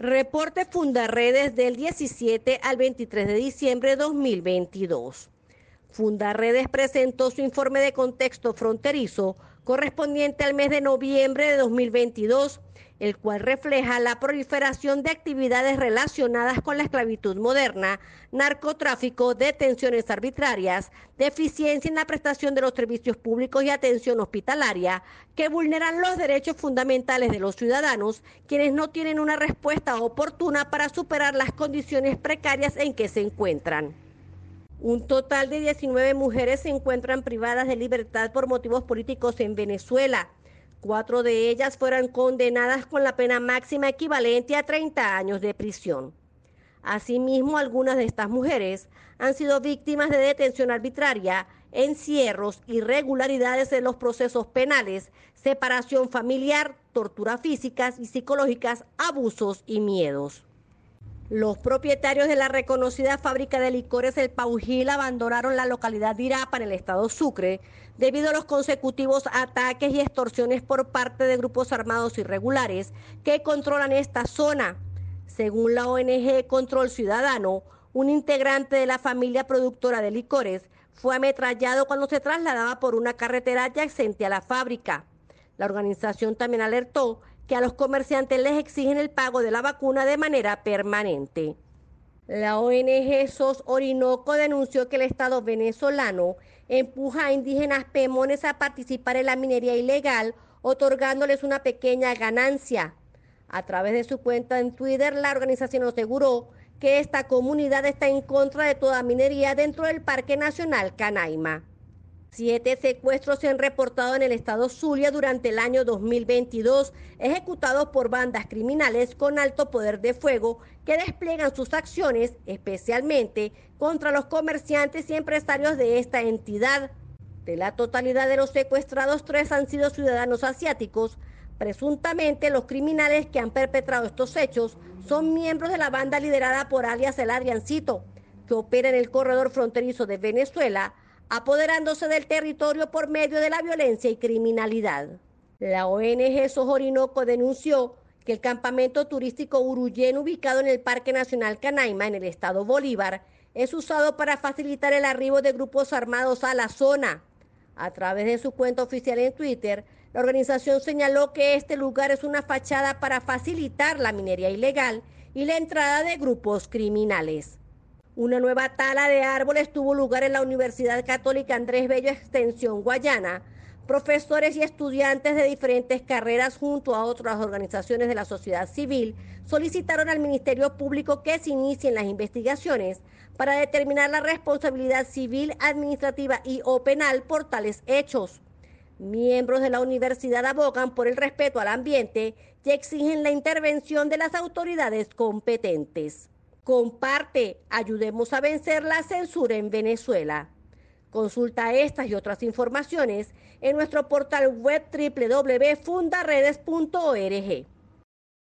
Reporte Fundarredes del 17 al 23 de diciembre de 2022. Fundarredes presentó su informe de contexto fronterizo correspondiente al mes de noviembre de 2022, el cual refleja la proliferación de actividades relacionadas con la esclavitud moderna, narcotráfico, detenciones arbitrarias, deficiencia en la prestación de los servicios públicos y atención hospitalaria, que vulneran los derechos fundamentales de los ciudadanos, quienes no tienen una respuesta oportuna para superar las condiciones precarias en que se encuentran. Un total de 19 mujeres se encuentran privadas de libertad por motivos políticos en Venezuela. Cuatro de ellas fueron condenadas con la pena máxima equivalente a 30 años de prisión. Asimismo, algunas de estas mujeres han sido víctimas de detención arbitraria, encierros, irregularidades en los procesos penales, separación familiar, tortura físicas y psicológicas, abusos y miedos. Los propietarios de la reconocida fábrica de licores El Paujil abandonaron la localidad de Irapa en el estado Sucre debido a los consecutivos ataques y extorsiones por parte de grupos armados irregulares que controlan esta zona. Según la ONG Control Ciudadano, un integrante de la familia productora de licores fue ametrallado cuando se trasladaba por una carretera adyacente a la fábrica. La organización también alertó que a los comerciantes les exigen el pago de la vacuna de manera permanente. La ONG SOS Orinoco denunció que el Estado venezolano empuja a indígenas pemones a participar en la minería ilegal, otorgándoles una pequeña ganancia. A través de su cuenta en Twitter, la organización aseguró que esta comunidad está en contra de toda minería dentro del Parque Nacional Canaima. Siete secuestros se han reportado en el estado Zulia durante el año 2022, ejecutados por bandas criminales con alto poder de fuego que despliegan sus acciones especialmente contra los comerciantes y empresarios de esta entidad. De la totalidad de los secuestrados, tres han sido ciudadanos asiáticos. Presuntamente los criminales que han perpetrado estos hechos son miembros de la banda liderada por alias El Adriancito, que opera en el corredor fronterizo de Venezuela, apoderándose del territorio por medio de la violencia y criminalidad. La ONG Sojorinoco denunció que el campamento turístico Uruyén, ubicado en el Parque Nacional Canaima, en el estado Bolívar, es usado para facilitar el arribo de grupos armados a la zona. A través de su cuenta oficial en Twitter, la organización señaló que este lugar es una fachada para facilitar la minería ilegal y la entrada de grupos criminales. Una nueva tala de árboles tuvo lugar en la Universidad Católica Andrés Bello Extensión Guayana. Profesores y estudiantes de diferentes carreras junto a otras organizaciones de la sociedad civil solicitaron al Ministerio Público que se inicien las investigaciones para determinar la responsabilidad civil, administrativa y o penal por tales hechos. Miembros de la universidad abogan por el respeto al ambiente y exigen la intervención de las autoridades competentes. Comparte, ayudemos a vencer la censura en Venezuela. Consulta estas y otras informaciones en nuestro portal web www.fundaredes.org.